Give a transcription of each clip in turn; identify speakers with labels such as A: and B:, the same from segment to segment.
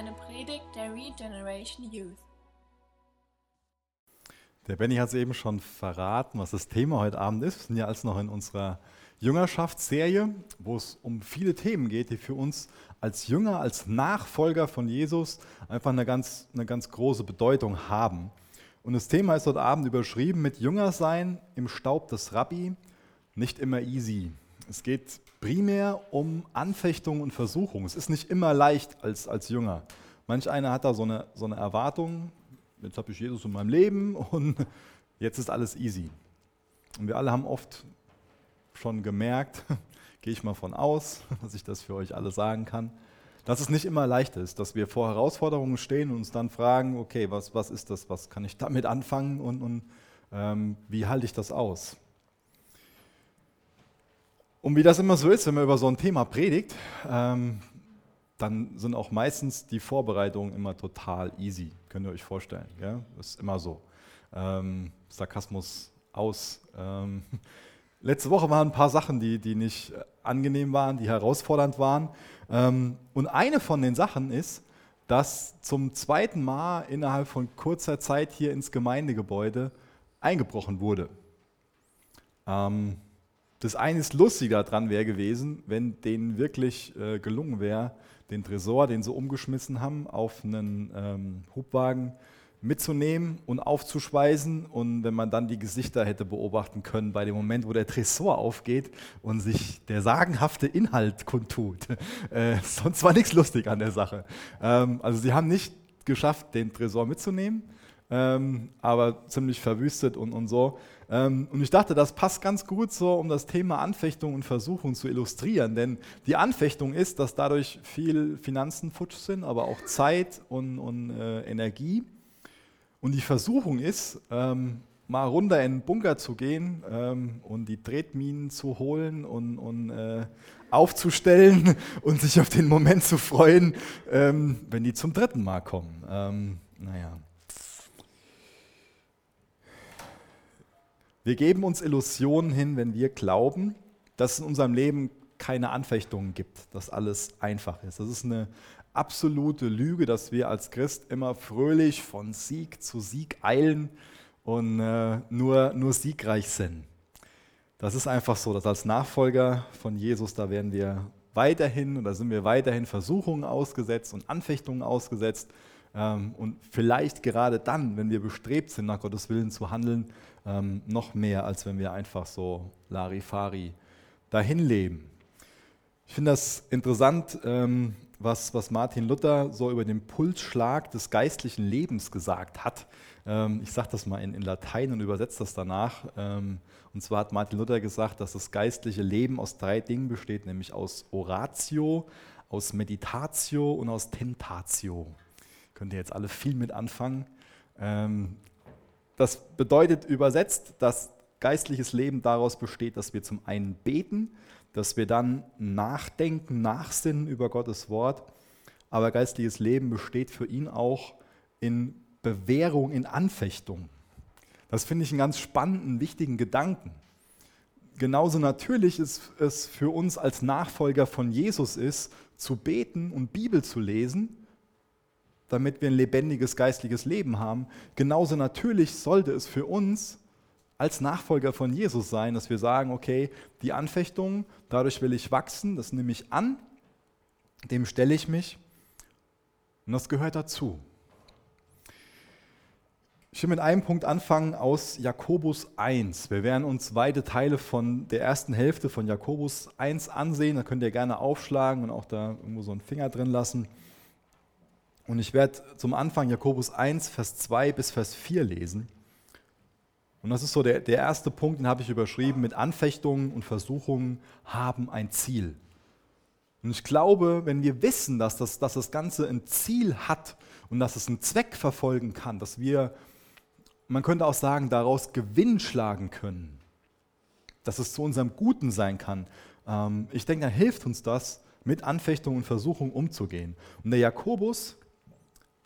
A: eine Predigt der Regeneration Youth.
B: Der Benny hat es eben schon verraten, was das Thema heute Abend ist. Wir sind ja als noch in unserer Jüngerschaftsserie, wo es um viele Themen geht, die für uns als Jünger, als Nachfolger von Jesus einfach eine ganz, eine ganz große Bedeutung haben. Und das Thema ist heute Abend überschrieben mit Jünger sein im Staub des Rabbi, nicht immer easy. Es geht primär um Anfechtung und Versuchung. Es ist nicht immer leicht als, als Jünger. Manch einer hat da so eine, so eine Erwartung, jetzt habe ich Jesus in meinem Leben und jetzt ist alles easy. Und wir alle haben oft schon gemerkt, gehe ich mal von aus, dass ich das für euch alle sagen kann, dass es nicht immer leicht ist, dass wir vor Herausforderungen stehen und uns dann fragen, okay, was, was ist das, was kann ich damit anfangen und, und ähm, wie halte ich das aus? Und wie das immer so ist, wenn man über so ein Thema predigt, ähm, dann sind auch meistens die Vorbereitungen immer total easy. Könnt ihr euch vorstellen. Das ist immer so. Ähm, Sarkasmus aus. Ähm, letzte Woche waren ein paar Sachen, die, die nicht angenehm waren, die herausfordernd waren. Ähm, und eine von den Sachen ist, dass zum zweiten Mal innerhalb von kurzer Zeit hier ins Gemeindegebäude eingebrochen wurde. Ähm, das eines lustiger dran wäre gewesen, wenn denen wirklich äh, gelungen wäre, den Tresor, den sie umgeschmissen haben, auf einen ähm, Hubwagen mitzunehmen und aufzuschweißen. Und wenn man dann die Gesichter hätte beobachten können bei dem Moment, wo der Tresor aufgeht und sich der sagenhafte Inhalt kundtut. Äh, sonst war nichts lustig an der Sache. Ähm, also sie haben nicht geschafft, den Tresor mitzunehmen, ähm, aber ziemlich verwüstet und, und so. Ähm, und ich dachte, das passt ganz gut so, um das Thema Anfechtung und Versuchung zu illustrieren. Denn die Anfechtung ist, dass dadurch viel Finanzen futsch sind, aber auch Zeit und, und äh, Energie. Und die Versuchung ist, ähm, mal runter in den Bunker zu gehen ähm, und die Tretminen zu holen und, und äh, aufzustellen und sich auf den Moment zu freuen, ähm, wenn die zum dritten Mal kommen. Ähm, naja. Wir geben uns Illusionen hin, wenn wir glauben, dass es in unserem Leben keine Anfechtungen gibt, dass alles einfach ist. Das ist eine absolute Lüge, dass wir als Christ immer fröhlich von Sieg zu Sieg eilen und äh, nur, nur siegreich sind. Das ist einfach so, dass als Nachfolger von Jesus, da werden wir weiterhin oder sind wir weiterhin Versuchungen ausgesetzt und Anfechtungen ausgesetzt. Ähm, und vielleicht gerade dann, wenn wir bestrebt sind, nach Gottes Willen zu handeln, ähm, noch mehr, als wenn wir einfach so Larifari dahin leben. Ich finde das interessant, ähm, was, was Martin Luther so über den Pulsschlag des geistlichen Lebens gesagt hat. Ich sage das mal in, in, Latein und übersetze das danach. Und zwar hat Martin Luther gesagt, dass das geistliche Leben aus drei Dingen besteht, nämlich aus Oratio, aus Meditatio und aus Tentatio. Könnt ihr jetzt alle viel mit anfangen. Ähm, das bedeutet übersetzt, dass geistliches Leben daraus besteht, dass wir zum einen beten, dass wir dann nachdenken, nachsinnen über Gottes Wort. Aber geistliches Leben besteht für ihn auch in Bewährung, in Anfechtung. Das finde ich einen ganz spannenden, wichtigen Gedanken. Genauso natürlich ist es für uns als Nachfolger von Jesus ist, zu beten und Bibel zu lesen, damit wir ein lebendiges geistliches Leben haben. Genauso natürlich sollte es für uns als Nachfolger von Jesus sein, dass wir sagen, okay, die Anfechtung, dadurch will ich wachsen, das nehme ich an, dem stelle ich mich und das gehört dazu. Ich will mit einem Punkt anfangen aus Jakobus 1. Wir werden uns weite Teile von der ersten Hälfte von Jakobus 1 ansehen. Da könnt ihr gerne aufschlagen und auch da irgendwo so einen Finger drin lassen. Und ich werde zum Anfang Jakobus 1, Vers 2 bis Vers 4 lesen. Und das ist so der, der erste Punkt, den habe ich überschrieben, mit Anfechtungen und Versuchungen haben ein Ziel. Und ich glaube, wenn wir wissen, dass das, dass das Ganze ein Ziel hat und dass es einen Zweck verfolgen kann, dass wir, man könnte auch sagen, daraus Gewinn schlagen können, dass es zu unserem Guten sein kann, ähm, ich denke, dann hilft uns das, mit Anfechtungen und Versuchungen umzugehen. Und der Jakobus,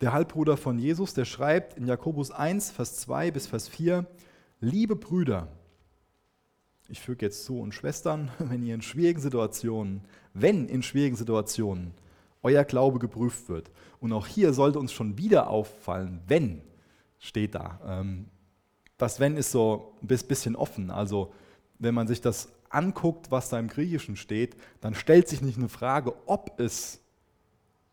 B: der Halbbruder von Jesus, der schreibt in Jakobus 1, Vers 2 bis Vers 4, liebe Brüder, ich füge jetzt zu und Schwestern, wenn ihr in schwierigen Situationen, wenn in schwierigen Situationen euer Glaube geprüft wird. Und auch hier sollte uns schon wieder auffallen, wenn steht da. Ähm, das wenn ist so ein bisschen offen. Also wenn man sich das anguckt, was da im Griechischen steht, dann stellt sich nicht eine Frage, ob es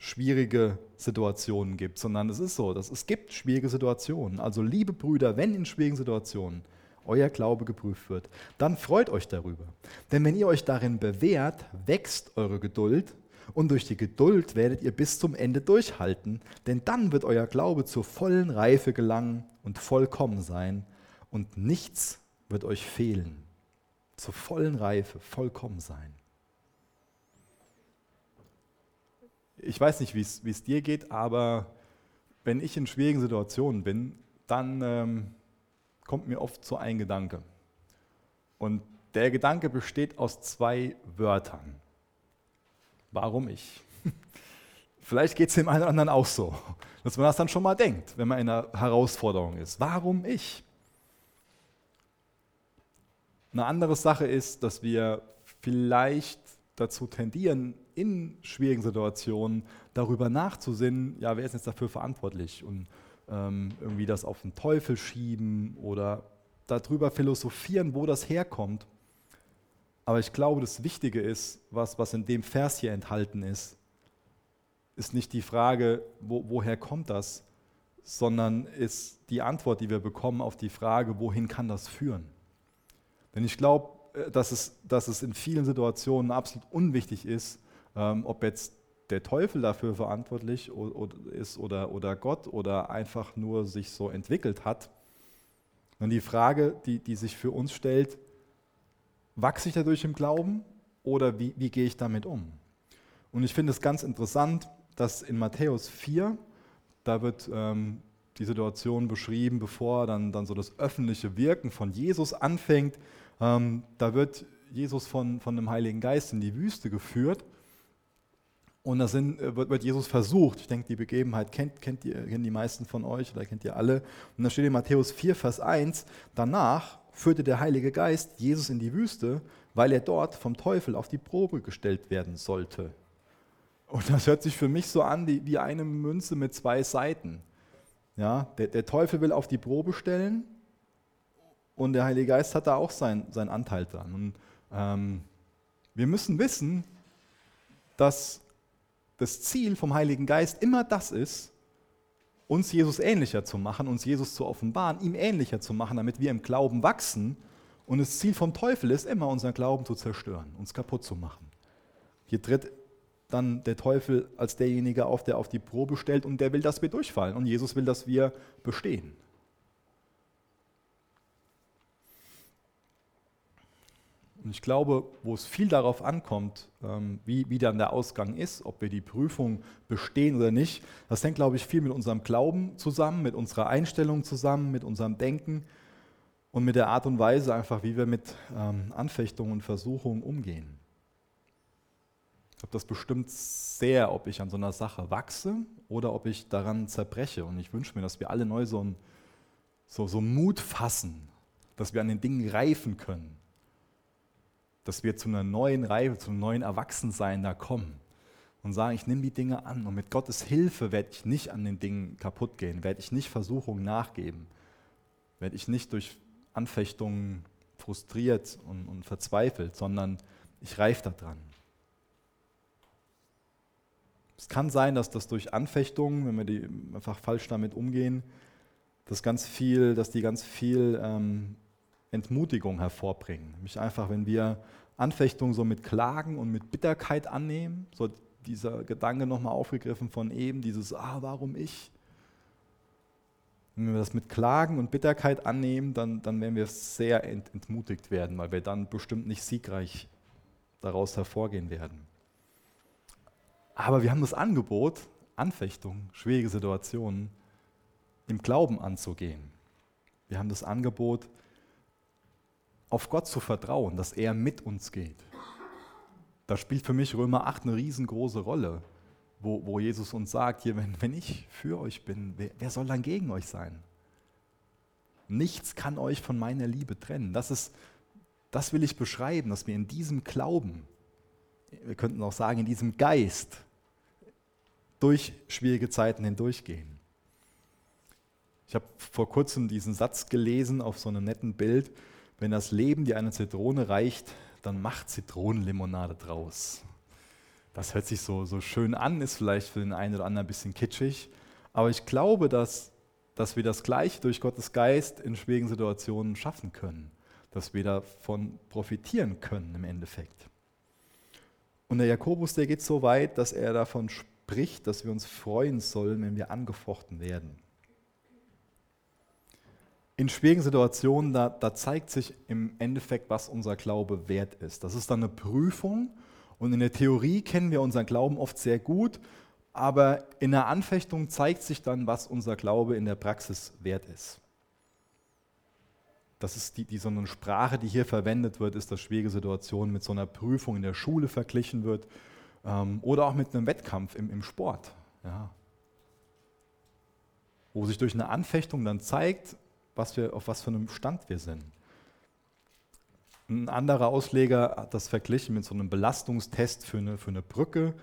B: schwierige Situationen gibt, sondern es ist so, dass es gibt schwierige Situationen. Also liebe Brüder, wenn in schwierigen Situationen euer Glaube geprüft wird, dann freut euch darüber. Denn wenn ihr euch darin bewährt, wächst eure Geduld und durch die Geduld werdet ihr bis zum Ende durchhalten, denn dann wird euer Glaube zur vollen Reife gelangen und vollkommen sein und nichts wird euch fehlen. Zur vollen Reife, vollkommen sein. Ich weiß nicht, wie es dir geht, aber wenn ich in schwierigen Situationen bin, dann ähm, kommt mir oft so ein Gedanke. Und der Gedanke besteht aus zwei Wörtern. Warum ich? Vielleicht geht es dem einen oder anderen auch so, dass man das dann schon mal denkt, wenn man in einer Herausforderung ist. Warum ich? Eine andere Sache ist, dass wir vielleicht dazu tendieren, in schwierigen Situationen darüber nachzusinnen, ja, wer ist jetzt dafür verantwortlich und ähm, irgendwie das auf den Teufel schieben oder darüber philosophieren, wo das herkommt. Aber ich glaube, das Wichtige ist, was, was in dem Vers hier enthalten ist, ist nicht die Frage, wo, woher kommt das, sondern ist die Antwort, die wir bekommen auf die Frage, wohin kann das führen. Denn ich glaube, äh, dass es, dass es in vielen Situationen absolut unwichtig ist, ähm, ob jetzt der Teufel dafür verantwortlich ist oder, oder Gott oder einfach nur sich so entwickelt hat. Und die Frage, die, die sich für uns stellt, wachse ich dadurch im Glauben oder wie, wie gehe ich damit um? Und ich finde es ganz interessant, dass in Matthäus 4, da wird ähm, die Situation beschrieben, bevor dann, dann so das öffentliche Wirken von Jesus anfängt. Ähm, da wird Jesus von, von dem Heiligen Geist in die Wüste geführt. Und da sind, äh, wird, wird, Jesus versucht. Ich denke, die Begebenheit kennt, kennt, die, kennen die meisten von euch oder kennt ihr alle. Und da steht in Matthäus 4, Vers 1, danach führte der Heilige Geist Jesus in die Wüste, weil er dort vom Teufel auf die Probe gestellt werden sollte. Und das hört sich für mich so an wie, wie eine Münze mit zwei Seiten. Ja, der, der, Teufel will auf die Probe stellen und der Heilige Geist hat da auch sein, seinen Anteil dran. Und, ähm, wir müssen wissen, dass das Ziel vom Heiligen Geist immer das ist, uns Jesus ähnlicher zu machen, uns Jesus zu offenbaren, ihm ähnlicher zu machen, damit wir im Glauben wachsen. Und das Ziel vom Teufel ist immer, unseren Glauben zu zerstören, uns kaputt zu machen. Hier tritt dann der Teufel als derjenige auf, der auf die Probe stellt und der will, dass wir durchfallen. Und Jesus will, dass wir bestehen. Und ich glaube, wo es viel darauf ankommt, ähm, wie, wie dann der Ausgang ist, ob wir die Prüfung bestehen oder nicht, das hängt, glaube ich, viel mit unserem Glauben zusammen, mit unserer Einstellung zusammen, mit unserem Denken und mit der Art und Weise einfach, wie wir mit ähm, Anfechtungen und Versuchungen umgehen. Ich glaube, das bestimmt sehr, ob ich an so einer Sache wachse oder ob ich daran zerbreche. Und ich wünsche mir, dass wir alle neu so, ein, so, so Mut fassen, dass wir an den Dingen reifen können, dass wir zu einer neuen Reife, zu einem neuen Erwachsensein da kommen und sagen, ich nehme die Dinge an und mit Gottes Hilfe werde ich nicht an den Dingen kaputt gehen, werde ich nicht Versuchungen nachgeben, werde ich nicht durch Anfechtungen frustriert und, und verzweifelt, sondern ich reife daran. Es kann sein, dass das durch Anfechtungen, wenn wir die einfach falsch damit umgehen, dass ganz viel, dass die ganz viel ähm, Entmutigung hervorbringen. Mich einfach, wenn wir Anfechtungen so mit Klagen und mit Bitterkeit annehmen, so dieser Gedanke nochmal aufgegriffen von eben, dieses, ah, warum ich? Wenn wir das mit Klagen und Bitterkeit annehmen, dann, dann werden wir sehr ent, entmutigt werden, weil wir dann bestimmt nicht siegreich daraus hervorgehen werden. Aber wir haben das Angebot, Anfechtungen, schwierige Situationen im Glauben anzugehen. Wir haben das Angebot, auf Gott zu vertrauen, dass er mit uns geht. Da spielt für mich Römer 8 eine riesengroße Rolle, wo, wo Jesus uns sagt, hier, wenn, wenn ich für euch bin, wer, wer soll dann gegen euch sein? Nichts kann euch von meiner Liebe trennen. Das, ist, das will ich beschreiben, dass wir in diesem Glauben wir könnten auch sagen, in diesem Geist, durch schwierige Zeiten hindurchgehen. Ich habe vor kurzem diesen Satz gelesen auf so einem netten Bild, wenn das Leben dir eine Zitrone reicht, dann macht Zitronenlimonade draus. Das hört sich so, so schön an, ist vielleicht für den einen oder anderen ein bisschen kitschig, aber ich glaube, dass, dass wir das Gleiche durch Gottes Geist in schwierigen Situationen schaffen können, dass wir davon profitieren können im Endeffekt. Und der Jakobus, der geht so weit, dass er davon spricht, dass wir uns freuen sollen, wenn wir angefochten werden. In schwierigen Situationen, da, da zeigt sich im Endeffekt, was unser Glaube wert ist. Das ist dann eine Prüfung und in der Theorie kennen wir unseren Glauben oft sehr gut, aber in der Anfechtung zeigt sich dann, was unser Glaube in der Praxis wert ist. Das ist die, die so eine Sprache, die hier verwendet wird, ist, dass schwierige Situationen mit so einer Prüfung in der Schule verglichen wird ähm, oder auch mit einem Wettkampf im, im Sport. Ja. Wo sich durch eine Anfechtung dann zeigt, was wir, auf was für einem Stand wir sind. Ein anderer Ausleger hat das verglichen mit so einem Belastungstest für eine, für eine Brücke.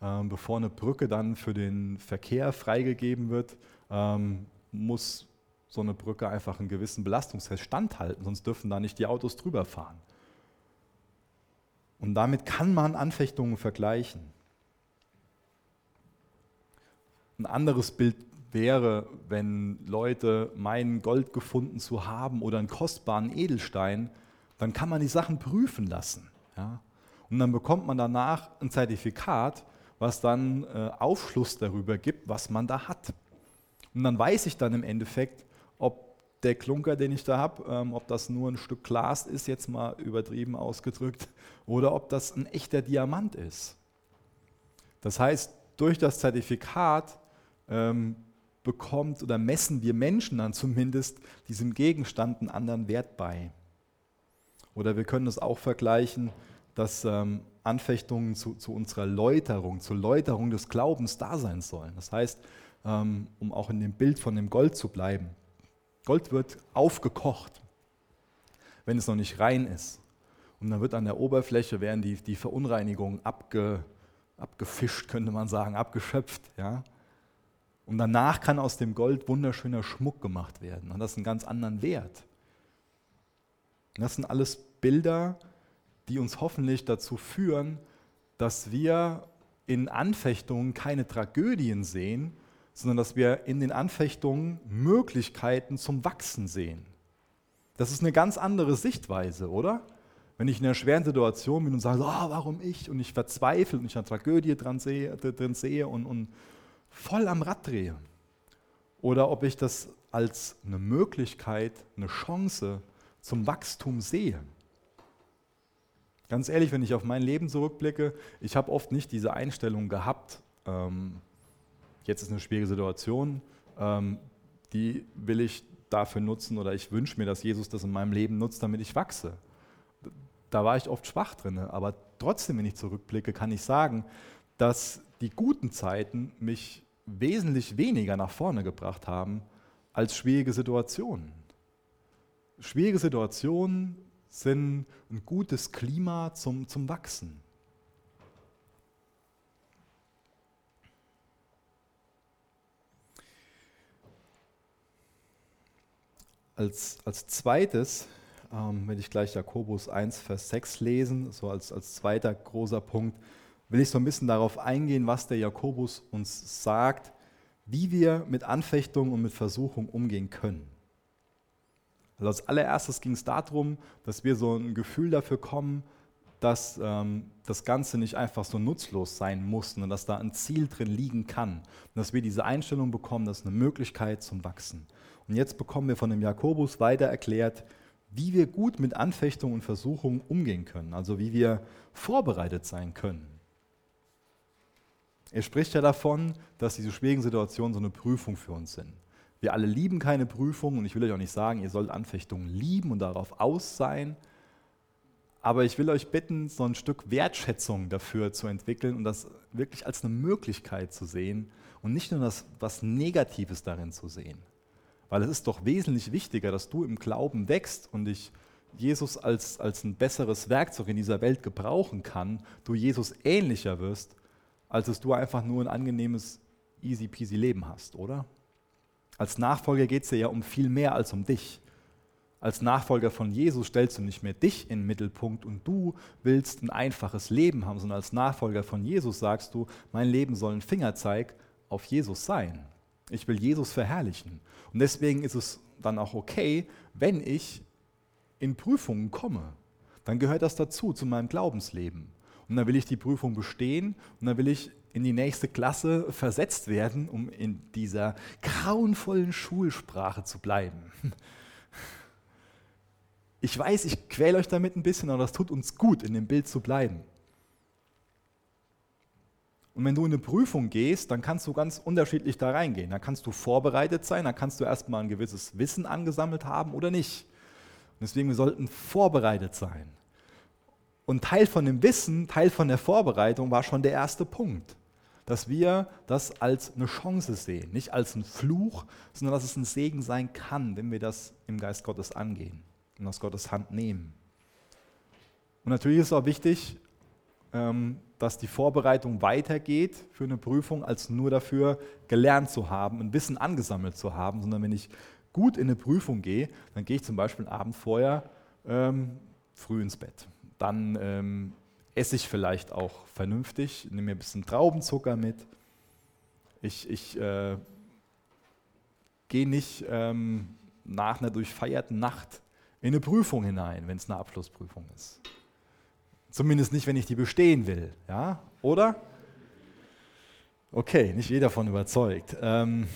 B: Ähm, bevor eine Brücke dann für den Verkehr freigegeben wird, ähm, muss so eine Brücke einfach einen gewissen Belastungstest standhalten, sonst dürfen da nicht die Autos drüber fahren. Und damit kann man Anfechtungen vergleichen. Ein anderes Bild wäre, wenn Leute meinen, Gold gefunden zu haben oder einen kostbaren Edelstein, dann kann man die Sachen prüfen lassen. Ja? Und dann bekommt man danach ein Zertifikat, was dann äh, Aufschluss darüber gibt, was man da hat. Und dann weiß ich dann im Endeffekt, ob der Klunker, den ich da habe, ähm, ob das nur ein Stück Glas ist, jetzt mal übertrieben ausgedrückt, oder ob das ein echter Diamant ist. Das heißt, durch das Zertifikat ähm, bekommt oder messen wir Menschen dann zumindest diesem Gegenstand einen anderen Wert bei. Oder wir können es auch vergleichen, dass ähm, Anfechtungen zu, zu, unserer Läuterung, zur Läuterung des Glaubens da sein sollen. Das heißt, ähm, um auch in dem Bild von dem Gold zu bleiben, Gold wird aufgekocht, wenn es noch nicht rein ist. Und dann wird an der Oberfläche werden die, die Verunreinigungen abge, abgefischt, könnte man sagen, abgeschöpft. Ja? Und danach kann aus dem Gold wunderschöner Schmuck gemacht werden. Und das ist einen ganz anderen Wert. Und das sind alles Bilder, die uns hoffentlich dazu führen, dass wir in Anfechtungen keine Tragödien sehen, sondern dass wir in den Anfechtungen Möglichkeiten zum Wachsen sehen. Das ist eine ganz andere Sichtweise, oder? Wenn ich in einer schweren Situation bin und sage, oh, warum ich? Und ich verzweifle und ich eine Tragödie dran sehe, drin sehe und, und voll am Rad drehe. Oder ob ich das als eine Möglichkeit, eine Chance zum Wachstum sehe. Ganz ehrlich, wenn ich auf mein Leben zurückblicke, ich habe oft nicht diese Einstellung gehabt, ähm, jetzt ist eine schwierige Situation, ähm, die will ich dafür nutzen oder ich wünsche mir, dass Jesus das in meinem Leben nutzt, damit ich wachse. Da war ich oft schwach drin, aber trotzdem, wenn ich zurückblicke, kann ich sagen, dass die guten Zeiten mich wesentlich weniger nach vorne gebracht haben als schwierige Situationen. Schwierige Situationen sind ein gutes Klima zum, zum Wachsen. Als, als zweites ähm, werde ich gleich Jakobus 1, Vers 6 lesen, so als, als zweiter großer Punkt, will ich so ein bisschen darauf eingehen, was der Jakobus uns sagt, wie wir mit Anfechtung und mit Versuchung umgehen können. Also als allererstes ging es darum, dass wir so ein Gefühl dafür kommen, dass ähm, das Ganze nicht einfach so nutzlos sein muss, sondern dass da ein Ziel drin liegen kann. Und dass wir diese Einstellung bekommen, das ist eine Möglichkeit zum Wachsen. Und jetzt bekommen wir von dem Jakobus weiter erklärt, wie wir gut mit Anfechtung und Versuchung umgehen können, also wie wir vorbereitet sein können. Er spricht ja davon, dass diese schwierigen Situationen so eine Prüfung für uns sind. Wir alle lieben keine Prüfung und ich will euch auch nicht sagen, ihr sollt Anfechtungen lieben und darauf aus sein. Aber ich will euch bitten, so ein Stück Wertschätzung dafür zu entwickeln und das wirklich als eine Möglichkeit zu sehen und nicht nur das, was Negatives darin zu sehen. Weil es ist doch wesentlich wichtiger, dass du im Glauben wächst und dich Jesus als, als ein besseres Werkzeug in dieser Welt gebrauchen kann, du Jesus ähnlicher wirst, als dass du einfach nur ein angenehmes, easy peasy Leben hast, oder? Als Nachfolger geht es dir ja um viel mehr als um dich. Als Nachfolger von Jesus stellst du nicht mehr dich in den Mittelpunkt und du willst ein einfaches Leben haben, sondern als Nachfolger von Jesus sagst du, mein Leben soll ein Fingerzeig auf Jesus sein. Ich will Jesus verherrlichen. Und deswegen ist es dann auch okay, wenn ich in Prüfungen komme. Dann gehört das dazu, zu meinem Glaubensleben. Und dann will ich die Prüfung bestehen und dann will ich in die nächste Klasse versetzt werden, um in dieser grauenvollen Schulsprache zu bleiben. Ich weiß, ich quäle euch damit ein bisschen, aber das tut uns gut, in dem Bild zu bleiben. Und wenn du in eine Prüfung gehst, dann kannst du ganz unterschiedlich da reingehen. Dann kannst du vorbereitet sein, dann kannst du erstmal ein gewisses Wissen angesammelt haben oder nicht. Und deswegen, wir sollten vorbereitet sein. Und Teil von dem Wissen, Teil von der Vorbereitung war schon der erste Punkt. Dass wir das als eine Chance sehen, nicht als einen Fluch, sondern dass es ein Segen sein kann, wenn wir das im Geist Gottes angehen und aus Gottes Hand nehmen. Und natürlich ist es auch wichtig, ähm, dass die Vorbereitung weitergeht für eine Prüfung, als nur dafür gelernt zu haben, ein Wissen angesammelt zu haben, sondern wenn ich gut in eine Prüfung gehe, dann gehe ich zum Beispiel einen Abend vorher ähm, früh ins Bett. Dann ähm, esse ich vielleicht auch vernünftig, nehme mir ein bisschen Traubenzucker mit. Ich, ich äh, gehe nicht ähm, nach einer durchfeierten Nacht in eine Prüfung hinein, wenn es eine Abschlussprüfung ist. Zumindest nicht, wenn ich die bestehen will. Ja? Oder? Okay, nicht jeder davon überzeugt. Ähm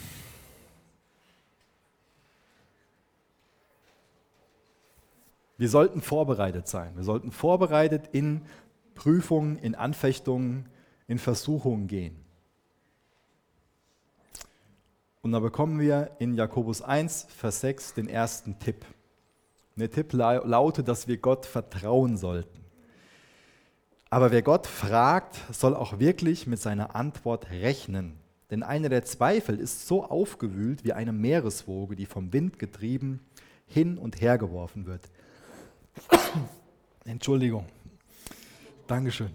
B: wir sollten vorbereitet sein. Wir sollten vorbereitet in Prüfungen, in Anfechtungen, in Versuchungen gehen. Und da bekommen wir in Jakobus 1, Vers 6 den ersten Tipp. Der Tipp lautet, dass wir Gott vertrauen sollten. Aber wer Gott fragt, soll auch wirklich mit seiner Antwort rechnen. Denn einer der Zweifel ist so aufgewühlt wie eine Meereswoge, die vom Wind getrieben hin und her geworfen wird. Entschuldigung. Dankeschön.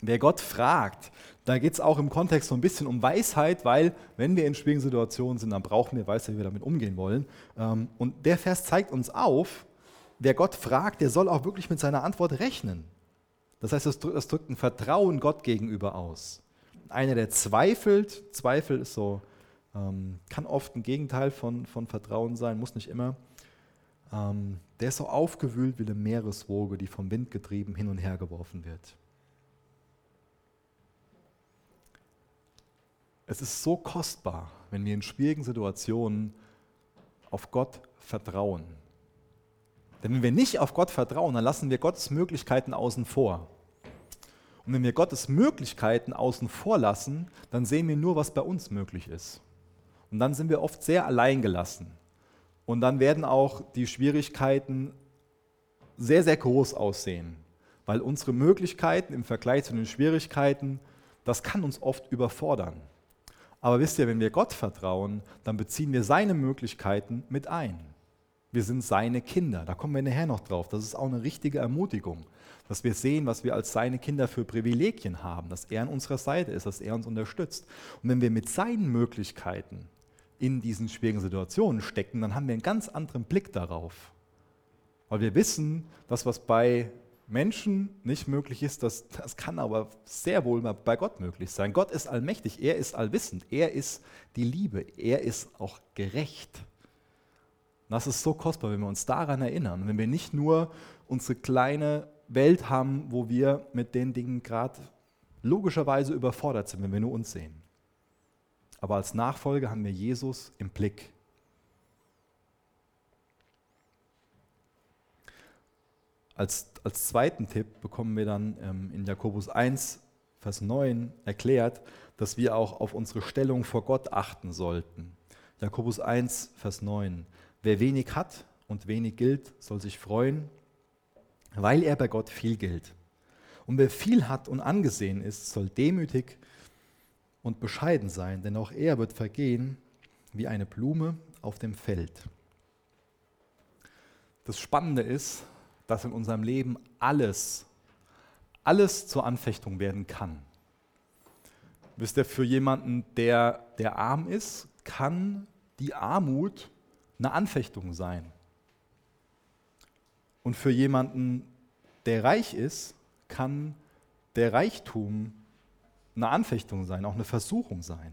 B: Wer Gott fragt, da geht es auch im Kontext so ein bisschen um Weisheit, weil wenn wir in schwierigen Situationen sind, dann brauchen wir Weisheit, wie wir damit umgehen wollen. Ähm, und der Vers zeigt uns auf, wer Gott fragt, der soll auch wirklich mit seiner Antwort rechnen. Das heißt, das drückt, ein Vertrauen Gott gegenüber aus. Einer, der zweifelt, Zweifel ist so, ähm, kann oft ein Gegenteil von, von Vertrauen sein, muss nicht immer. Ähm, der ist so aufgewühlt wie eine Meereswoge, die vom Wind getrieben hin und her geworfen wird. Es ist so kostbar, wenn wir in schwierigen Situationen auf Gott vertrauen. Denn wenn wir nicht auf Gott vertrauen, dann lassen wir Gottes Möglichkeiten außen vor. Und wenn wir Gottes Möglichkeiten außen vor lassen, dann sehen wir nur, was bei uns möglich ist. Und dann sind wir oft sehr alleingelassen. Und dann werden auch die Schwierigkeiten sehr, sehr groß aussehen. Weil unsere Möglichkeiten im Vergleich zu den Schwierigkeiten, das kann uns oft überfordern. Aber wisst ihr, wenn wir Gott vertrauen, dann beziehen wir seine Möglichkeiten mit ein. Wir sind seine Kinder. Da kommen wir nachher noch drauf. Das ist auch eine richtige Ermutigung, dass wir sehen, was wir als seine Kinder für Privilegien haben, dass er an unserer Seite ist, dass er uns unterstützt. Und wenn wir mit seinen Möglichkeiten in diesen schwierigen Situationen stecken, dann haben wir einen ganz anderen Blick darauf. Weil wir wissen, dass was bei Menschen nicht möglich ist, das, das kann aber sehr wohl bei Gott möglich sein. Gott ist allmächtig, er ist allwissend, er ist die Liebe, er ist auch gerecht. Das ist so kostbar, wenn wir uns daran erinnern, wenn wir nicht nur unsere kleine Welt haben, wo wir mit den Dingen gerade logischerweise überfordert sind, wenn wir nur uns sehen. Aber als Nachfolger haben wir Jesus im Blick. Als, als zweiten Tipp bekommen wir dann ähm, in Jakobus 1, Vers 9 erklärt, dass wir auch auf unsere Stellung vor Gott achten sollten. Jakobus 1, Vers 9. Wer wenig hat und wenig gilt, soll sich freuen, weil er bei Gott viel gilt. Und wer viel hat und angesehen ist, soll demütig und bescheiden sein, denn auch er wird vergehen wie eine Blume auf dem Feld. Das Spannende ist, dass in unserem Leben alles, alles zur Anfechtung werden kann. Wisst ihr, für jemanden, der, der arm ist, kann die Armut eine Anfechtung sein. Und für jemanden, der reich ist, kann der Reichtum eine Anfechtung sein, auch eine Versuchung sein.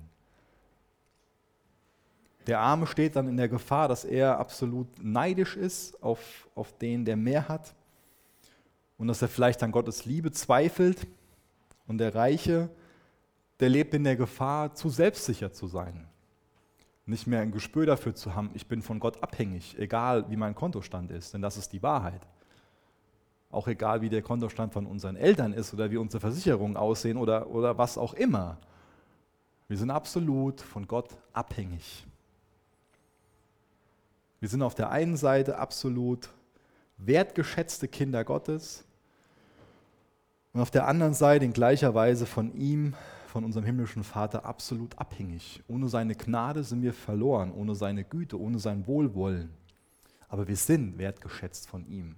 B: Der Arme steht dann in der Gefahr, dass er absolut neidisch ist auf, auf den, der mehr hat und dass er vielleicht an Gottes Liebe zweifelt. Und der Reiche, der lebt in der Gefahr, zu selbstsicher zu sein. Nicht mehr ein Gespür dafür zu haben, ich bin von Gott abhängig, egal wie mein Kontostand ist, denn das ist die Wahrheit. Auch egal wie der Kontostand von unseren Eltern ist oder wie unsere Versicherungen aussehen oder, oder was auch immer. Wir sind absolut von Gott abhängig. Wir sind auf der einen Seite absolut wertgeschätzte Kinder Gottes und auf der anderen Seite in gleicher Weise von ihm, von unserem himmlischen Vater, absolut abhängig. Ohne seine Gnade sind wir verloren, ohne seine Güte, ohne sein Wohlwollen. Aber wir sind wertgeschätzt von ihm.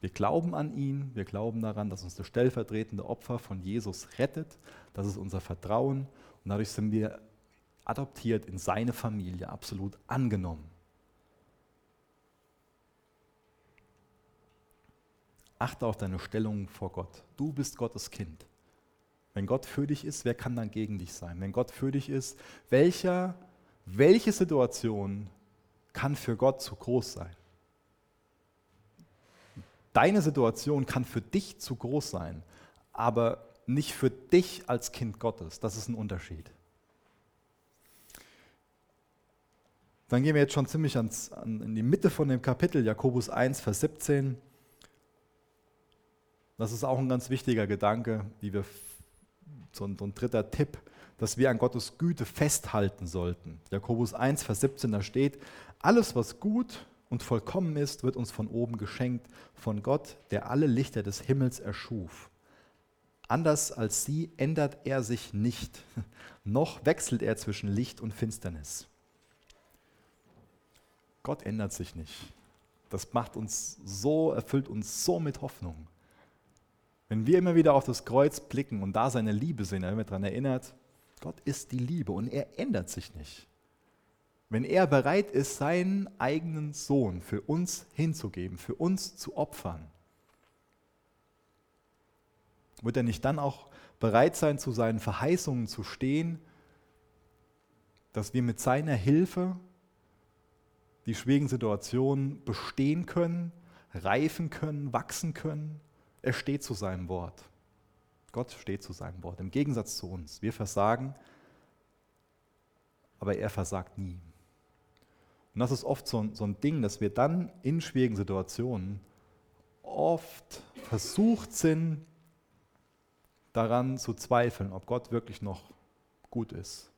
B: Wir glauben an ihn, wir glauben daran, dass uns das stellvertretende Opfer von Jesus rettet. Das ist unser Vertrauen und dadurch sind wir adoptiert in seine Familie, absolut angenommen. Achte auf deine Stellung vor Gott. Du bist Gottes Kind. Wenn Gott für dich ist, wer kann dann gegen dich sein? Wenn Gott für dich ist, welcher, welche Situation kann für Gott zu groß sein? Deine Situation kann für dich zu groß sein, aber nicht für dich als Kind Gottes. Das ist ein Unterschied. Dann gehen wir jetzt schon ziemlich ans, an, in die Mitte von dem Kapitel, Jakobus 1, Vers 17. Das ist auch ein ganz wichtiger Gedanke, wie wir, so ein, so ein dritter Tipp, dass wir an Gottes Güte festhalten sollten. Jakobus 1, Vers 17, da steht, alles was gut und vollkommen ist, wird uns von oben geschenkt, von Gott, der alle Lichter des Himmels erschuf. Anders als sie ändert er sich nicht, noch wechselt er zwischen Licht und Finsternis. Gott ändert sich nicht. Das macht uns so, erfüllt uns so mit Hoffnung. Wenn wir immer wieder auf das Kreuz blicken und da seine Liebe sehen, wenn wir daran erinnert, Gott ist die Liebe und er ändert sich nicht. Wenn er bereit ist, seinen eigenen Sohn für uns hinzugeben, für uns zu opfern, wird er nicht dann auch bereit sein, zu seinen Verheißungen zu stehen, dass wir mit seiner Hilfe die schwierigen Situationen bestehen können, reifen können, wachsen können? Er steht zu seinem Wort. Gott steht zu seinem Wort. Im Gegensatz zu uns. Wir versagen, aber er versagt nie. Und das ist oft so ein, so ein Ding, dass wir dann in schwierigen Situationen oft versucht sind, daran zu zweifeln, ob Gott wirklich noch gut ist.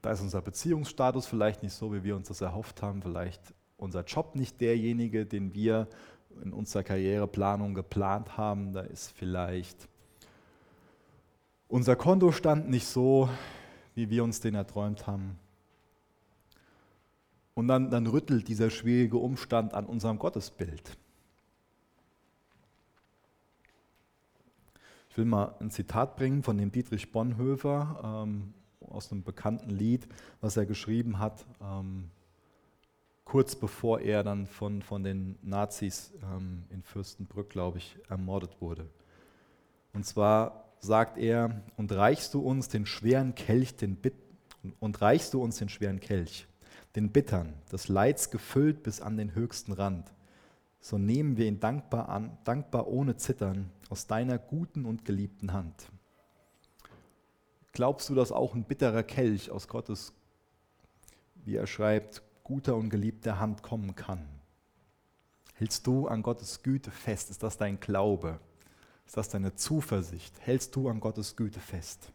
B: Da ist unser Beziehungsstatus vielleicht nicht so, wie wir uns das erhofft haben, vielleicht unser Job nicht derjenige, den wir in unserer Karriereplanung geplant haben. Da ist vielleicht unser Kontostand nicht so, wie wir uns den erträumt haben. Und dann, dann rüttelt dieser schwierige Umstand an unserem Gottesbild. Ich will mal ein Zitat bringen von dem Dietrich Bonhoeffer ähm, aus einem bekannten Lied, was er geschrieben hat. Ähm, kurz bevor er dann von, von den Nazis ähm, in Fürstenbrück, glaube ich, ermordet wurde. Und zwar sagt er, und reichst du uns den schweren Kelch, den Bit und reichst du uns den schweren Kelch, den Bittern, des Leids gefüllt bis an den höchsten Rand, so nehmen wir ihn dankbar an, dankbar ohne Zittern, aus deiner guten und geliebten Hand. Glaubst du, dass auch ein bitterer Kelch aus Gottes, wie er schreibt, guter und geliebter Hand kommen kann. Hältst du an Gottes Güte fest? Ist das dein Glaube? Ist das deine Zuversicht? Hältst du an Gottes Güte fest?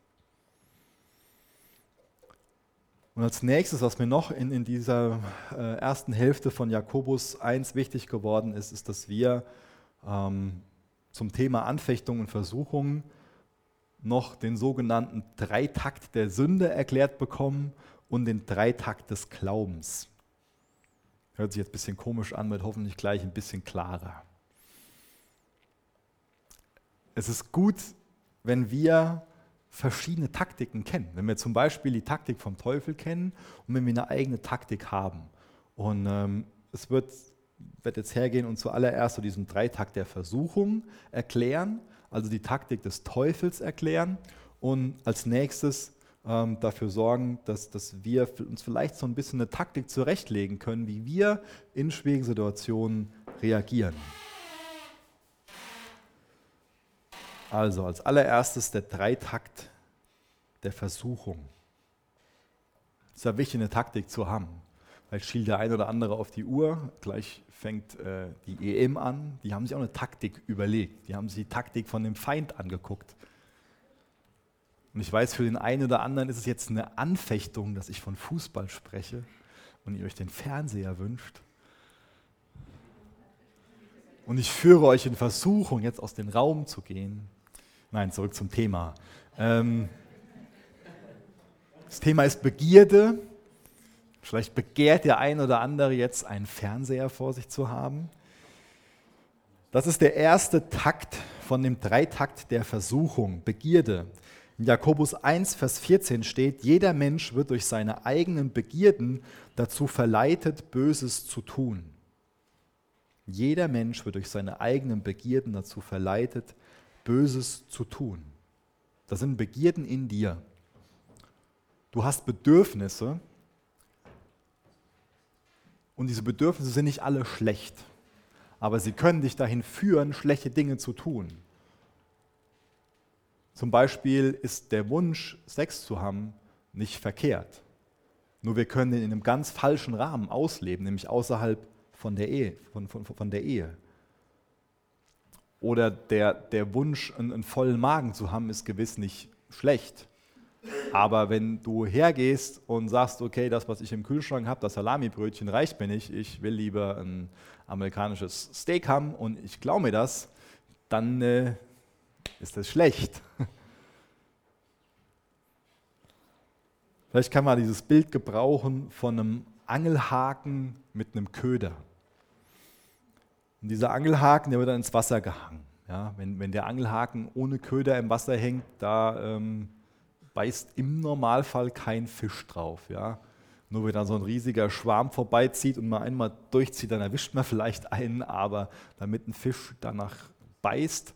B: Und als nächstes, was mir noch in, in dieser äh, ersten Hälfte von Jakobus 1 wichtig geworden ist, ist, dass wir ähm, zum Thema Anfechtung und Versuchung noch den sogenannten Dreitakt der Sünde erklärt bekommen und den Dreitakt des Glaubens. Hört sich jetzt ein bisschen komisch an, wird hoffentlich gleich ein bisschen klarer. es ist gut, wenn wir verschiedene Taktiken kennen. Wenn wir zum Beispiel die Taktik vom Teufel kennen und wenn wir eine eigene Taktik haben. Und ähm, es wird, wird jetzt hergehen und zuallererst so diesen Dreitakt der Versuchung erklären, also die Taktik des Teufels erklären und als nächstes ähm, dafür sorgen, dass, dass wir uns vielleicht so ein bisschen eine Taktik zurechtlegen können, wie wir in schwierigen Situationen reagieren. Also als allererstes der Dreitakt der Versuchung. Es ist ja wichtig, eine Taktik zu haben. Vielleicht schielt der ein oder andere auf die Uhr, gleich fängt äh, die EM an. Die haben sich auch eine Taktik überlegt. Die haben sich die Taktik von dem Feind angeguckt. Und ich weiß, für den einen oder anderen ist es jetzt eine Anfechtung, dass ich von Fußball spreche und ihr euch den Fernseher wünscht. Und ich führe euch in Versuchung, jetzt aus dem Raum zu gehen. Nein, zurück zum Thema. Ähm, das Thema ist Begierde. Vielleicht begehrt der ein oder andere jetzt einen Fernseher vor sich zu haben. Das ist der erste Takt von dem Dreitakt der Versuchung, Begierde. In Jakobus 1, Vers 14 steht, jeder Mensch wird durch seine eigenen Begierden dazu verleitet, Böses zu tun. Jeder Mensch wird durch seine eigenen Begierden dazu verleitet, Böses zu tun. Das sind Begierden in dir. Du hast Bedürfnisse und diese Bedürfnisse sind nicht alle schlecht, aber sie können dich dahin führen, schlechte Dinge zu tun. Zum Beispiel ist der Wunsch, Sex zu haben, nicht verkehrt. Nur wir können ihn in einem ganz falschen Rahmen ausleben, nämlich außerhalb von der Ehe. Von, von, von der Ehe. Oder der, der Wunsch, einen, einen vollen Magen zu haben, ist gewiss nicht schlecht. Aber wenn du hergehst und sagst, okay, das, was ich im Kühlschrank habe, das Salamibrötchen reicht mir nicht, ich will lieber ein amerikanisches Steak haben und ich glaube mir das, dann äh, ist das schlecht. Vielleicht kann man dieses Bild gebrauchen von einem Angelhaken mit einem Köder. Und dieser Angelhaken, der wird dann ins Wasser gehangen. Ja, wenn, wenn der Angelhaken ohne Köder im Wasser hängt, da ähm, beißt im Normalfall kein Fisch drauf. Ja. Nur wenn dann so ein riesiger Schwarm vorbeizieht und man einmal durchzieht, dann erwischt man vielleicht einen, aber damit ein Fisch danach beißt,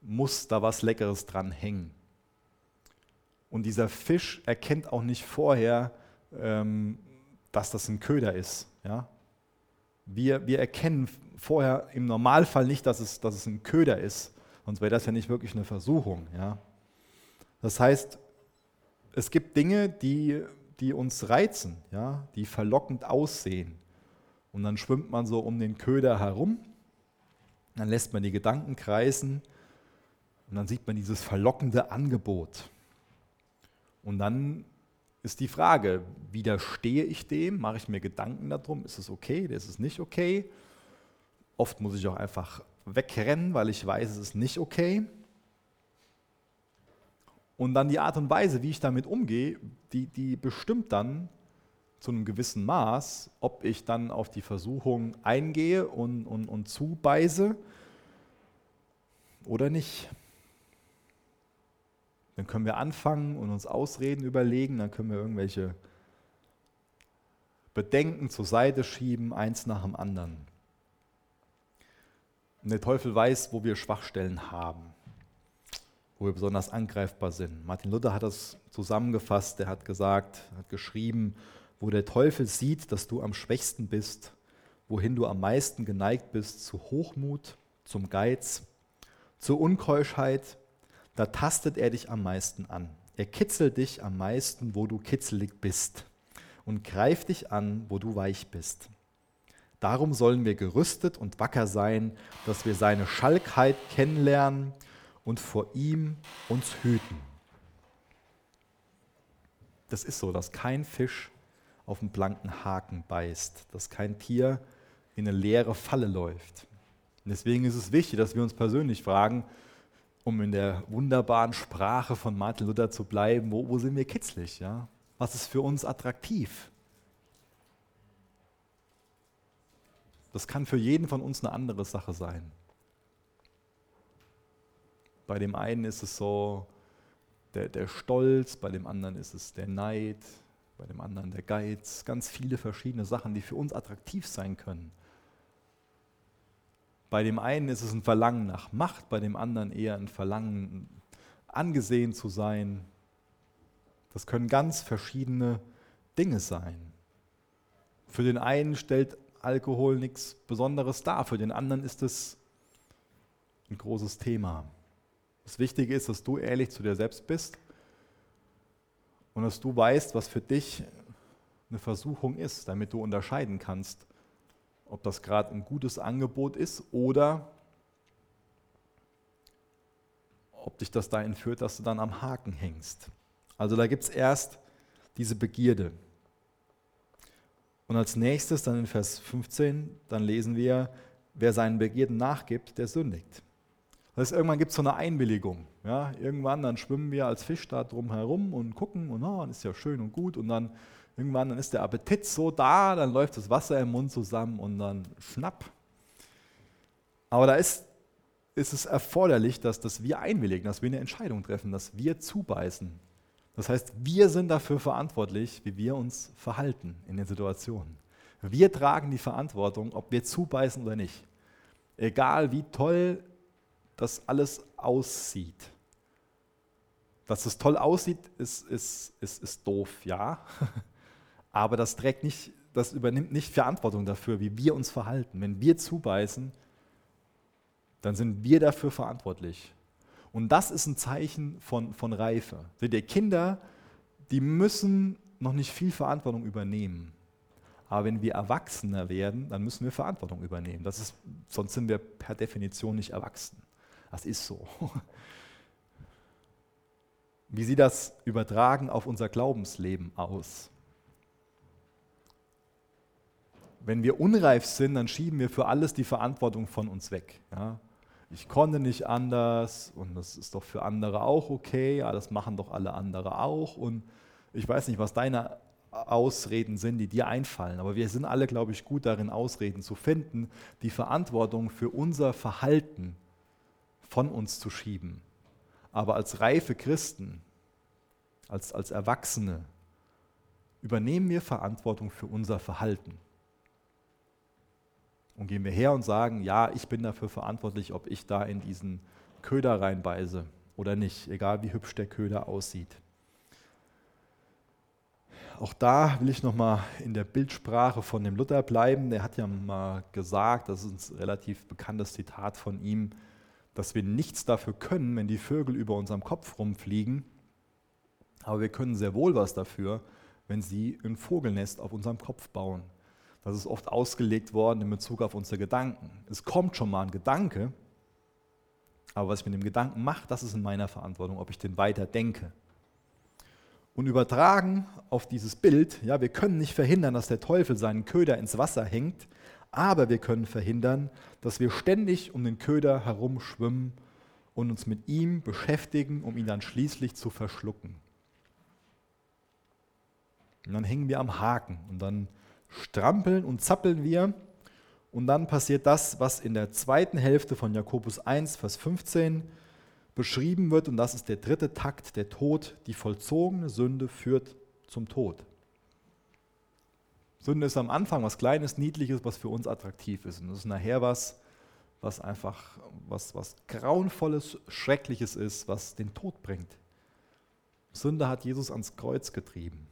B: muss da was Leckeres dran hängen. Und dieser Fisch erkennt auch nicht vorher, ähm, dass das ein Köder ist. Ja? Wir, wir erkennen vorher im Normalfall nicht, dass es, dass es ein Köder ist, sonst wäre das ja nicht wirklich eine Versuchung. Ja? Das heißt, es gibt Dinge, die, die uns reizen, ja? die verlockend aussehen. Und dann schwimmt man so um den Köder herum, dann lässt man die Gedanken kreisen und dann sieht man dieses verlockende Angebot. Und dann ist die Frage, widerstehe ich dem? Mache ich mir Gedanken darum? Ist es okay? Ist es nicht okay? Oft muss ich auch einfach wegrennen, weil ich weiß, es ist nicht okay. Und dann die Art und Weise, wie ich damit umgehe, die, die bestimmt dann zu einem gewissen Maß, ob ich dann auf die Versuchung eingehe und, und, und zubeiße oder nicht. Dann können wir anfangen und uns Ausreden überlegen, dann können wir irgendwelche Bedenken zur Seite schieben, eins nach dem anderen. Und der Teufel weiß, wo wir Schwachstellen haben, wo wir besonders angreifbar sind. Martin Luther hat das zusammengefasst, er hat gesagt, hat geschrieben, wo der Teufel sieht, dass du am schwächsten bist, wohin du am meisten geneigt bist, zu Hochmut, zum Geiz, zur Unkeuschheit, da tastet er dich am meisten an. Er kitzelt dich am meisten, wo du kitzelig bist und greift dich an, wo du weich bist. Darum sollen wir gerüstet und wacker sein, dass wir seine Schalkheit kennenlernen und vor ihm uns hüten. Das ist so, dass kein Fisch auf einen blanken Haken beißt, dass kein Tier in eine leere Falle läuft. Und deswegen ist es wichtig, dass wir uns persönlich fragen, um in der wunderbaren Sprache von Martin Luther zu bleiben, wo, wo sind wir kitzlig? Ja? Was ist für uns attraktiv? Das kann für jeden von uns eine andere Sache sein. Bei dem einen ist es so der, der Stolz, bei dem anderen ist es der Neid, bei dem anderen der Geiz. Ganz viele verschiedene Sachen, die für uns attraktiv sein können. Bei dem einen ist es ein Verlangen nach Macht, bei dem anderen eher ein Verlangen, angesehen zu sein. Das können ganz verschiedene Dinge sein. Für den einen stellt Alkohol nichts Besonderes dar, für den anderen ist es ein großes Thema. Das Wichtige ist, dass du ehrlich zu dir selbst bist und dass du weißt, was für dich eine Versuchung ist, damit du unterscheiden kannst, ob das gerade ein gutes Angebot ist oder ob dich das dahin führt, dass du dann am Haken hängst. Also da gibt es erst diese Begierde. Und als nächstes dann in Vers 15, dann lesen wir, wer seinen Begierden nachgibt, der sündigt. Das heißt, irgendwann gibt es so eine Einwilligung. Ja? Irgendwann dann schwimmen wir als Fisch da drum herum und gucken und oh, ist ja schön und gut. Und dann irgendwann dann ist der Appetit so da, dann läuft das Wasser im Mund zusammen und dann schnapp. Aber da ist, ist es erforderlich, dass, dass wir einwilligen, dass wir eine Entscheidung treffen, dass wir zubeißen. Das heißt, wir sind dafür verantwortlich, wie wir uns verhalten in den Situationen. Wir tragen die Verantwortung, ob wir zubeißen oder nicht. Egal wie toll das alles aussieht. Dass es toll aussieht, ist, ist, ist, ist doof, ja. Aber das trägt nicht, das übernimmt nicht Verantwortung dafür, wie wir uns verhalten. Wenn wir zubeißen, dann sind wir dafür verantwortlich. Und das ist ein Zeichen von, von Reife. Seht ihr, Kinder, die müssen noch nicht viel Verantwortung übernehmen. Aber wenn wir Erwachsener werden, dann müssen wir Verantwortung übernehmen. Das ist, sonst sind wir per Definition nicht erwachsen. Das ist so. Wie sieht das übertragen auf unser Glaubensleben aus? Wenn wir unreif sind, dann schieben wir für alles die Verantwortung von uns weg. Ja? Ich konnte nicht anders und das ist doch für andere auch okay, ja, das machen doch alle andere auch und ich weiß nicht, was deine Ausreden sind, die dir einfallen, aber wir sind alle, glaube ich, gut darin, Ausreden zu finden, die Verantwortung für unser Verhalten von uns zu schieben. Aber als reife Christen, als, als Erwachsene, übernehmen wir Verantwortung für unser Verhalten. Und gehen wir her und sagen, ja, ich bin dafür verantwortlich, ob ich da in diesen Köder reinbeiße oder nicht, egal wie hübsch der Köder aussieht. Auch da will ich nochmal in der Bildsprache von dem Luther bleiben. Der hat ja mal gesagt, das ist ein relativ bekanntes Zitat von ihm, dass wir nichts dafür können, wenn die Vögel über unserem Kopf rumfliegen, aber wir können sehr wohl was dafür, wenn sie ein Vogelnest auf unserem Kopf bauen. Das ist oft ausgelegt worden in Bezug auf unsere Gedanken. Es kommt schon mal ein Gedanke, aber was ich mit dem Gedanken mache, das ist in meiner Verantwortung, ob ich den weiter denke. Und übertragen auf dieses Bild, ja, wir können nicht verhindern, dass der Teufel seinen Köder ins Wasser hängt, aber wir können verhindern, dass wir ständig um den Köder herumschwimmen und uns mit ihm beschäftigen, um ihn dann schließlich zu verschlucken. Und dann hängen wir am Haken und dann strampeln und zappeln wir. Und dann passiert das, was in der zweiten Hälfte von Jakobus 1, Vers 15 beschrieben wird. Und das ist der dritte Takt, der Tod. Die vollzogene Sünde führt zum Tod. Sünde ist am Anfang was Kleines, Niedliches, was für uns attraktiv ist. Und das ist nachher was, was einfach was, was Grauenvolles, Schreckliches ist, was den Tod bringt. Sünde hat Jesus ans Kreuz getrieben.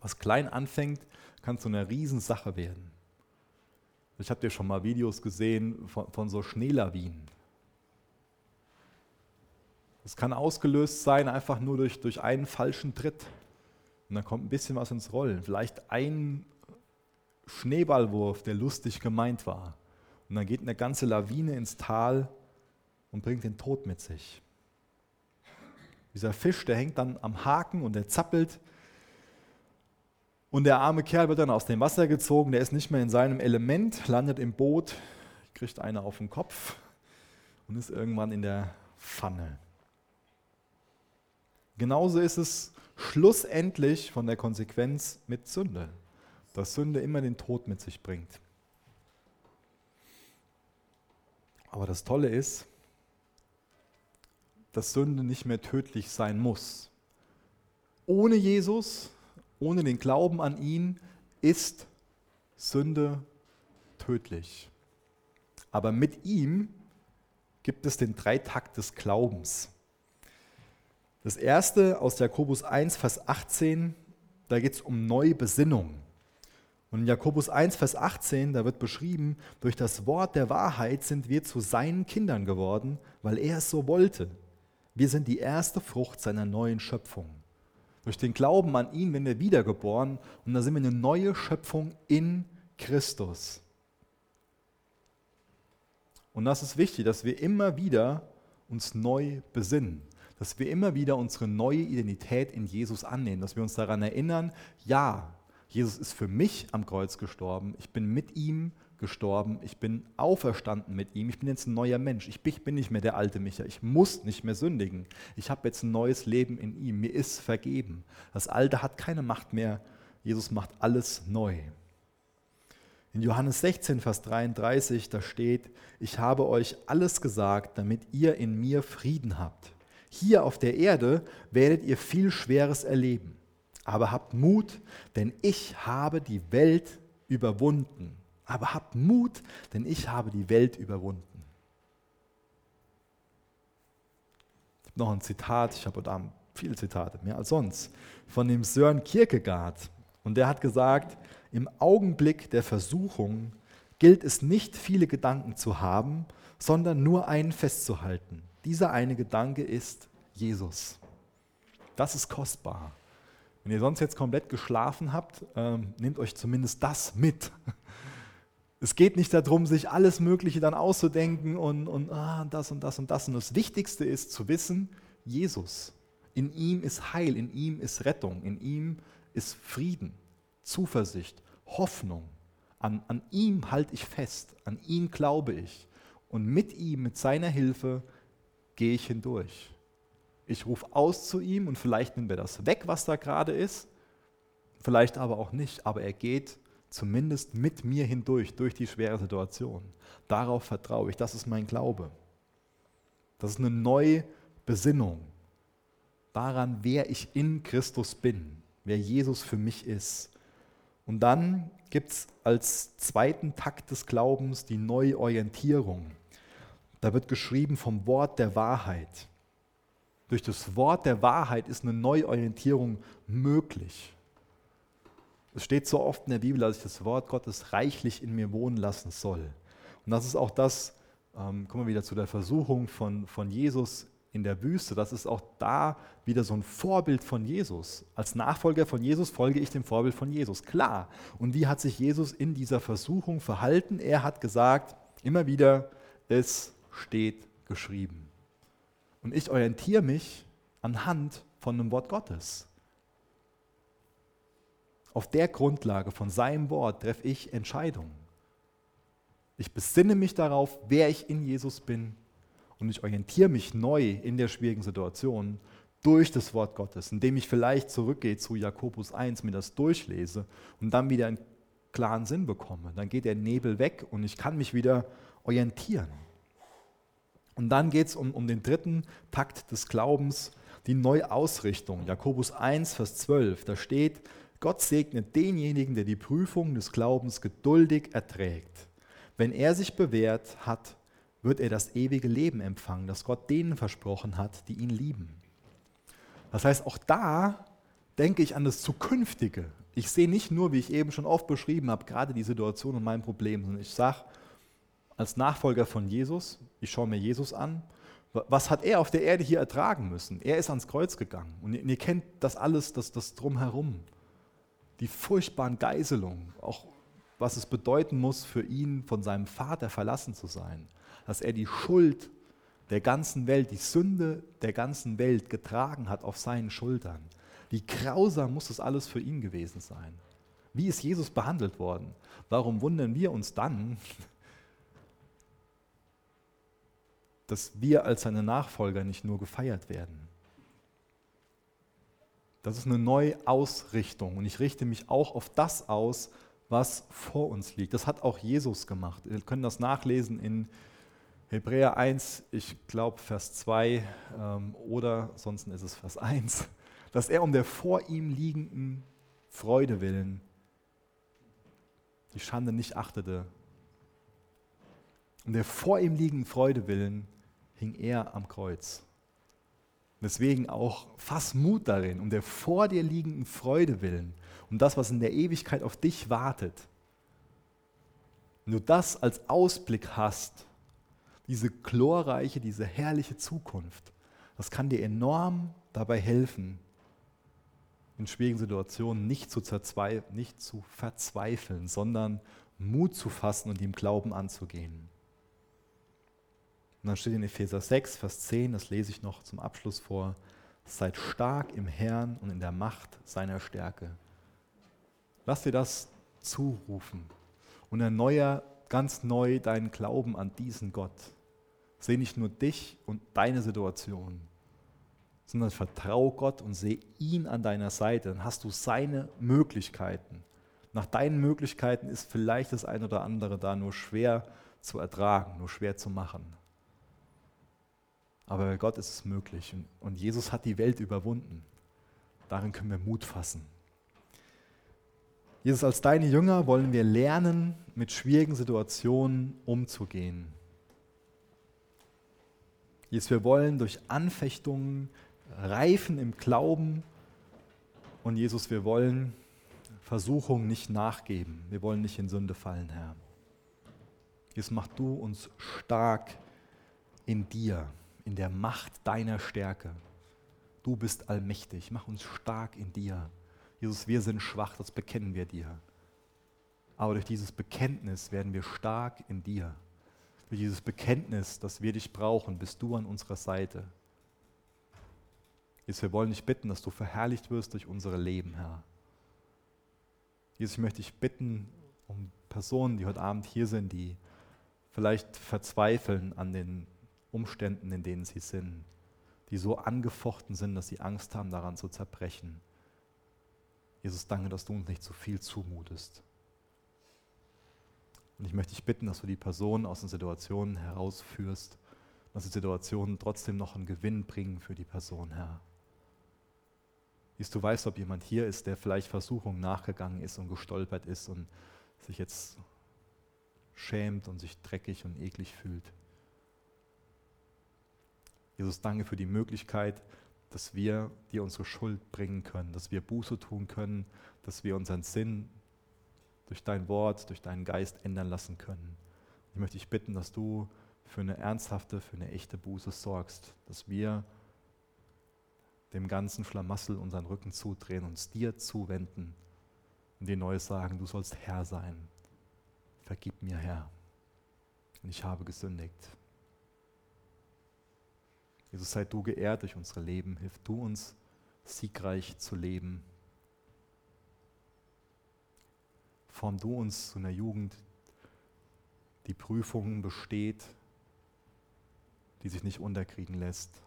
B: Was klein anfängt, kann zu einer Riesensache werden. Ich habe dir schon mal Videos gesehen von, von so Schneelawinen. Es kann ausgelöst sein einfach nur durch, durch einen falschen Tritt. Und dann kommt ein bisschen was ins Rollen. Vielleicht ein Schneeballwurf, der lustig gemeint war. Und dann geht eine ganze Lawine ins Tal und bringt den Tod mit sich. Dieser Fisch, der hängt dann am Haken und der zappelt. Und der arme Kerl wird dann aus dem Wasser gezogen, der ist nicht mehr in seinem Element, landet im Boot, kriegt eine auf den Kopf und ist irgendwann in der Pfanne. Genauso ist es schlussendlich von der Konsequenz mit Sünde, dass Sünde immer den Tod mit sich bringt. Aber das Tolle ist, dass Sünde nicht mehr tödlich sein muss. Ohne Jesus, ohne den Glauben an ihn, ist Sünde tödlich. Aber mit ihm gibt es den Dreitakt des Glaubens. Das erste aus Jakobus 1, Vers 18, da geht es um Neubesinnung. Und in Jakobus 1, Vers 18, da wird beschrieben, durch das Wort der Wahrheit sind wir zu seinen Kindern geworden, weil er es so wollte. Wir sind die erste Frucht seiner neuen Schöpfung. Durch den Glauben an ihn werden wir wiedergeboren und da sind wir eine neue Schöpfung in Christus. Und das ist wichtig, dass wir immer wieder uns neu besinnen, dass wir immer wieder unsere neue Identität in Jesus annehmen, dass wir uns daran erinnern, ja, Jesus ist für mich am Kreuz gestorben, ich bin mit ihm gestorben, ich bin auferstanden mit ihm, ich bin jetzt ein neuer Mensch, ich bin nicht mehr der alte Micha, ich muss nicht mehr sündigen, ich habe jetzt ein neues Leben in ihm, mir ist vergeben. Das Alte hat keine Macht mehr, Jesus macht alles neu. In Johannes 16, Vers 33, da steht, ich habe euch alles gesagt, damit ihr in mir Frieden habt. Hier auf der Erde werdet ihr viel Schweres erleben. Aber habt Mut, denn ich habe die Welt überwunden. Aber habt Mut, denn ich habe die Welt überwunden. Ich habe noch ein Zitat, ich habe da viele Zitate, mehr als sonst, von dem Sören Kierkegaard. Und der hat gesagt, im Augenblick der Versuchung gilt es nicht, viele Gedanken zu haben, sondern nur einen festzuhalten. Dieser eine Gedanke ist Jesus. Das ist kostbar. Wenn ihr sonst jetzt komplett geschlafen habt, ähm, nehmt euch zumindest das mit. Es geht nicht darum, sich alles Mögliche dann auszudenken und, und ah, das und das und das. Und das Wichtigste ist zu wissen, Jesus. In ihm ist Heil, in ihm ist Rettung, in ihm ist Frieden, Zuversicht, Hoffnung. An, an ihm halte ich fest, an ihn glaube ich. Und mit ihm, mit seiner Hilfe, gehe ich hindurch. Ich rufe aus zu ihm und vielleicht nimmt er das weg, was da gerade ist, vielleicht aber auch nicht, aber er geht zumindest mit mir hindurch, durch die schwere Situation. Darauf vertraue ich, das ist mein Glaube. Das ist eine neue Besinnung daran, wer ich in Christus bin, wer Jesus für mich ist. Und dann gibt es als zweiten Takt des Glaubens die Neuorientierung. Da wird geschrieben vom Wort der Wahrheit. Durch das Wort der Wahrheit ist eine Neuorientierung möglich. Es steht so oft in der Bibel, dass ich das Wort Gottes reichlich in mir wohnen lassen soll. Und das ist auch das, ähm, kommen wir wieder zu der Versuchung von, von Jesus in der Wüste. Das ist auch da wieder so ein Vorbild von Jesus. Als Nachfolger von Jesus folge ich dem Vorbild von Jesus. Klar. Und wie hat sich Jesus in dieser Versuchung verhalten? Er hat gesagt, immer wieder, es steht geschrieben. Und ich orientiere mich anhand von dem Wort Gottes. Auf der Grundlage von seinem Wort treffe ich Entscheidungen. Ich besinne mich darauf, wer ich in Jesus bin und ich orientiere mich neu in der schwierigen Situation durch das Wort Gottes, indem ich vielleicht zurückgehe zu Jakobus 1, mir das durchlese und dann wieder einen klaren Sinn bekomme. Dann geht der Nebel weg und ich kann mich wieder orientieren. Und dann geht es um, um den dritten Takt des Glaubens, die Neuausrichtung. Jakobus 1, Vers 12, da steht, Gott segnet denjenigen, der die Prüfung des Glaubens geduldig erträgt. Wenn er sich bewährt hat, wird er das ewige Leben empfangen, das Gott denen versprochen hat, die ihn lieben. Das heißt, auch da denke ich an das Zukünftige. Ich sehe nicht nur, wie ich eben schon oft beschrieben habe, gerade die Situation und mein Problem, sondern ich sage, als Nachfolger von Jesus, ich schaue mir Jesus an, was hat er auf der Erde hier ertragen müssen? Er ist ans Kreuz gegangen. Und ihr, kennt das alles, das, das drumherum. Die furchtbaren Geiselungen, auch was es bedeuten muss für ihn, von seinem Vater verlassen zu sein. Dass er die Schuld der ganzen Welt, die Sünde der ganzen Welt getragen hat auf seinen Schultern. Wie grausam muss das alles für ihn gewesen sein? Wie ist Jesus behandelt worden? Warum wundern wir uns dann, dass wir als seine Nachfolger nicht nur gefeiert werden. Das ist eine Neuausrichtung und ich richte mich auch auf das aus, was vor uns liegt. Das hat auch Jesus gemacht. Wir können das nachlesen in Hebräer 1, ich glaube Vers 2 ähm, oder sonst ist es Vers 1, dass er um der vor ihm liegenden Freude willen die Schande nicht achtete. Um der vor ihm liegenden Freude willen hing er am Kreuz. Deswegen auch fass Mut darin, um der vor dir liegenden Freude willen, um das, was in der Ewigkeit auf dich wartet. Wenn du das als Ausblick hast, diese glorreiche, diese herrliche Zukunft, das kann dir enorm dabei helfen, in schwierigen Situationen nicht zu, nicht zu verzweifeln, sondern Mut zu fassen und ihm Glauben anzugehen. Und dann steht in Epheser 6, Vers 10, das lese ich noch zum Abschluss vor, seid stark im Herrn und in der Macht seiner Stärke. Lass dir das zurufen und erneuer ganz neu deinen Glauben an diesen Gott. Seh nicht nur dich und deine Situation, sondern vertrau Gott und seh ihn an deiner Seite. Dann hast du seine Möglichkeiten. Nach deinen Möglichkeiten ist vielleicht das eine oder andere da nur schwer zu ertragen, nur schwer zu machen. Aber bei Gott ist es möglich. Und Jesus hat die Welt überwunden. Darin können wir Mut fassen. Jesus, als deine Jünger wollen wir lernen, mit schwierigen Situationen umzugehen. Jesus, wir wollen durch Anfechtungen reifen im Glauben. Und Jesus, wir wollen Versuchungen nicht nachgeben. Wir wollen nicht in Sünde fallen, Herr. Jesus, mach du uns stark in dir in der Macht deiner Stärke. Du bist allmächtig, mach uns stark in dir. Jesus, wir sind schwach, das bekennen wir dir. Aber durch dieses Bekenntnis werden wir stark in dir. Durch dieses Bekenntnis, dass wir dich brauchen, bist du an unserer Seite. Jesus, wir wollen dich bitten, dass du verherrlicht wirst durch unsere Leben, Herr. Jesus, ich möchte dich bitten um Personen, die heute Abend hier sind, die vielleicht verzweifeln an den Umständen, in denen sie sind, die so angefochten sind, dass sie Angst haben, daran zu zerbrechen. Jesus, danke, dass du uns nicht zu viel zumutest. Und ich möchte dich bitten, dass du die Personen aus den Situationen herausführst, dass die Situationen trotzdem noch einen Gewinn bringen für die Person, Herr. Jesus, du weißt, ob jemand hier ist, der vielleicht Versuchung nachgegangen ist und gestolpert ist und sich jetzt schämt und sich dreckig und eklig fühlt. Jesus, danke für die Möglichkeit, dass wir dir unsere Schuld bringen können, dass wir Buße tun können, dass wir unseren Sinn durch dein Wort, durch deinen Geist ändern lassen können. Ich möchte dich bitten, dass du für eine ernsthafte, für eine echte Buße sorgst, dass wir dem ganzen Schlamassel unseren Rücken zudrehen, uns dir zuwenden und dir neu sagen, du sollst Herr sein. Vergib mir, Herr. Und ich habe gesündigt. Jesus, sei du geehrt durch unsere Leben. Hilf du uns, siegreich zu leben. Form du uns zu einer Jugend, die Prüfungen besteht, die sich nicht unterkriegen lässt,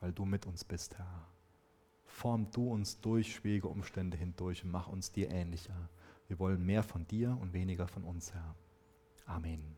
B: weil du mit uns bist, Herr. Form du uns durch schwierige Umstände hindurch und mach uns dir ähnlicher. Wir wollen mehr von dir und weniger von uns, Herr. Amen.